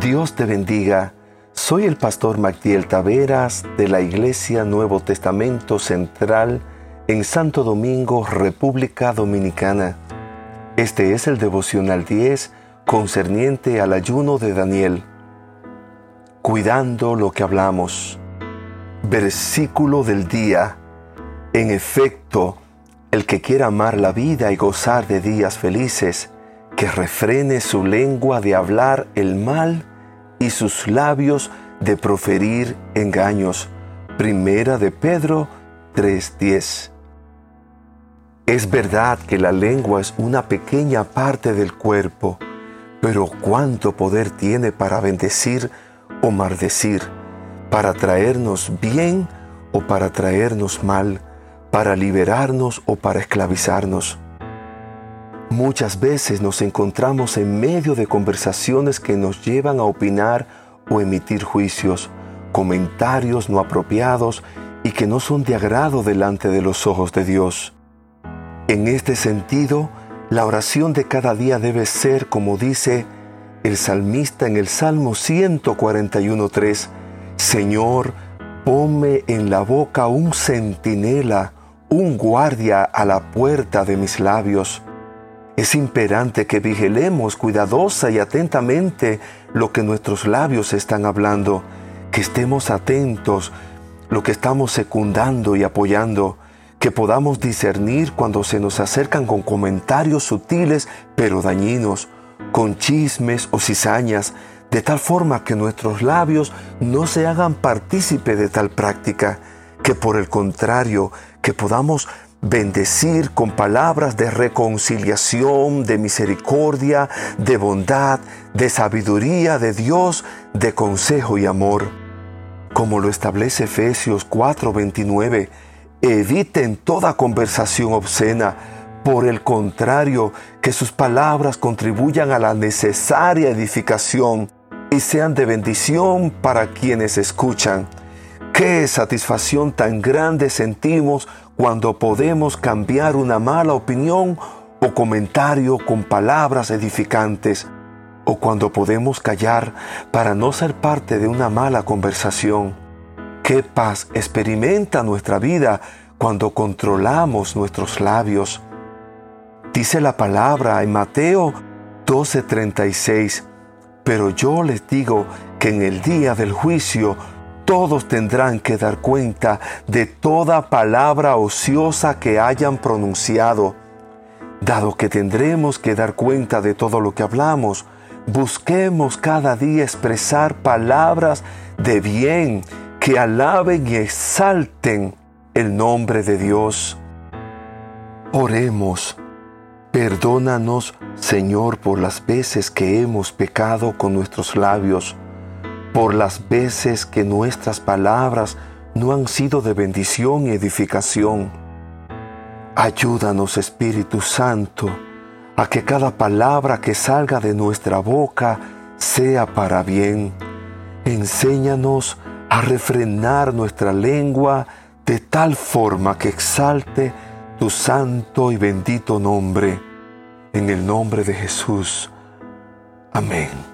Dios te bendiga. Soy el pastor Mactiel Taveras de la Iglesia Nuevo Testamento Central en Santo Domingo, República Dominicana. Este es el devocional 10 concerniente al ayuno de Daniel. Cuidando lo que hablamos. Versículo del día. En efecto, el que quiera amar la vida y gozar de días felices, que refrene su lengua de hablar el mal y sus labios de proferir engaños. Primera de Pedro 3:10. Es verdad que la lengua es una pequeña parte del cuerpo, pero cuánto poder tiene para bendecir o maldecir, para traernos bien o para traernos mal, para liberarnos o para esclavizarnos. Muchas veces nos encontramos en medio de conversaciones que nos llevan a opinar o emitir juicios, comentarios no apropiados y que no son de agrado delante de los ojos de Dios. En este sentido, la oración de cada día debe ser, como dice el salmista en el Salmo 141.3, Señor, ponme en la boca un centinela, un guardia a la puerta de mis labios es imperante que vigilemos cuidadosa y atentamente lo que nuestros labios están hablando, que estemos atentos lo que estamos secundando y apoyando, que podamos discernir cuando se nos acercan con comentarios sutiles pero dañinos, con chismes o cizañas, de tal forma que nuestros labios no se hagan partícipe de tal práctica, que por el contrario, que podamos bendecir con palabras de reconciliación, de misericordia, de bondad, de sabiduría de Dios, de consejo y amor. Como lo establece Efesios 4:29, eviten toda conversación obscena. Por el contrario, que sus palabras contribuyan a la necesaria edificación y sean de bendición para quienes escuchan. Qué satisfacción tan grande sentimos cuando podemos cambiar una mala opinión o comentario con palabras edificantes, o cuando podemos callar para no ser parte de una mala conversación. Qué paz experimenta nuestra vida cuando controlamos nuestros labios. Dice la palabra en Mateo 12:36, pero yo les digo que en el día del juicio todos tendrán que dar cuenta de toda palabra ociosa que hayan pronunciado. Dado que tendremos que dar cuenta de todo lo que hablamos, busquemos cada día expresar palabras de bien que alaben y exalten el nombre de Dios. Oremos. Perdónanos, Señor, por las veces que hemos pecado con nuestros labios por las veces que nuestras palabras no han sido de bendición y edificación. Ayúdanos, Espíritu Santo, a que cada palabra que salga de nuestra boca sea para bien. Enséñanos a refrenar nuestra lengua de tal forma que exalte tu santo y bendito nombre. En el nombre de Jesús. Amén.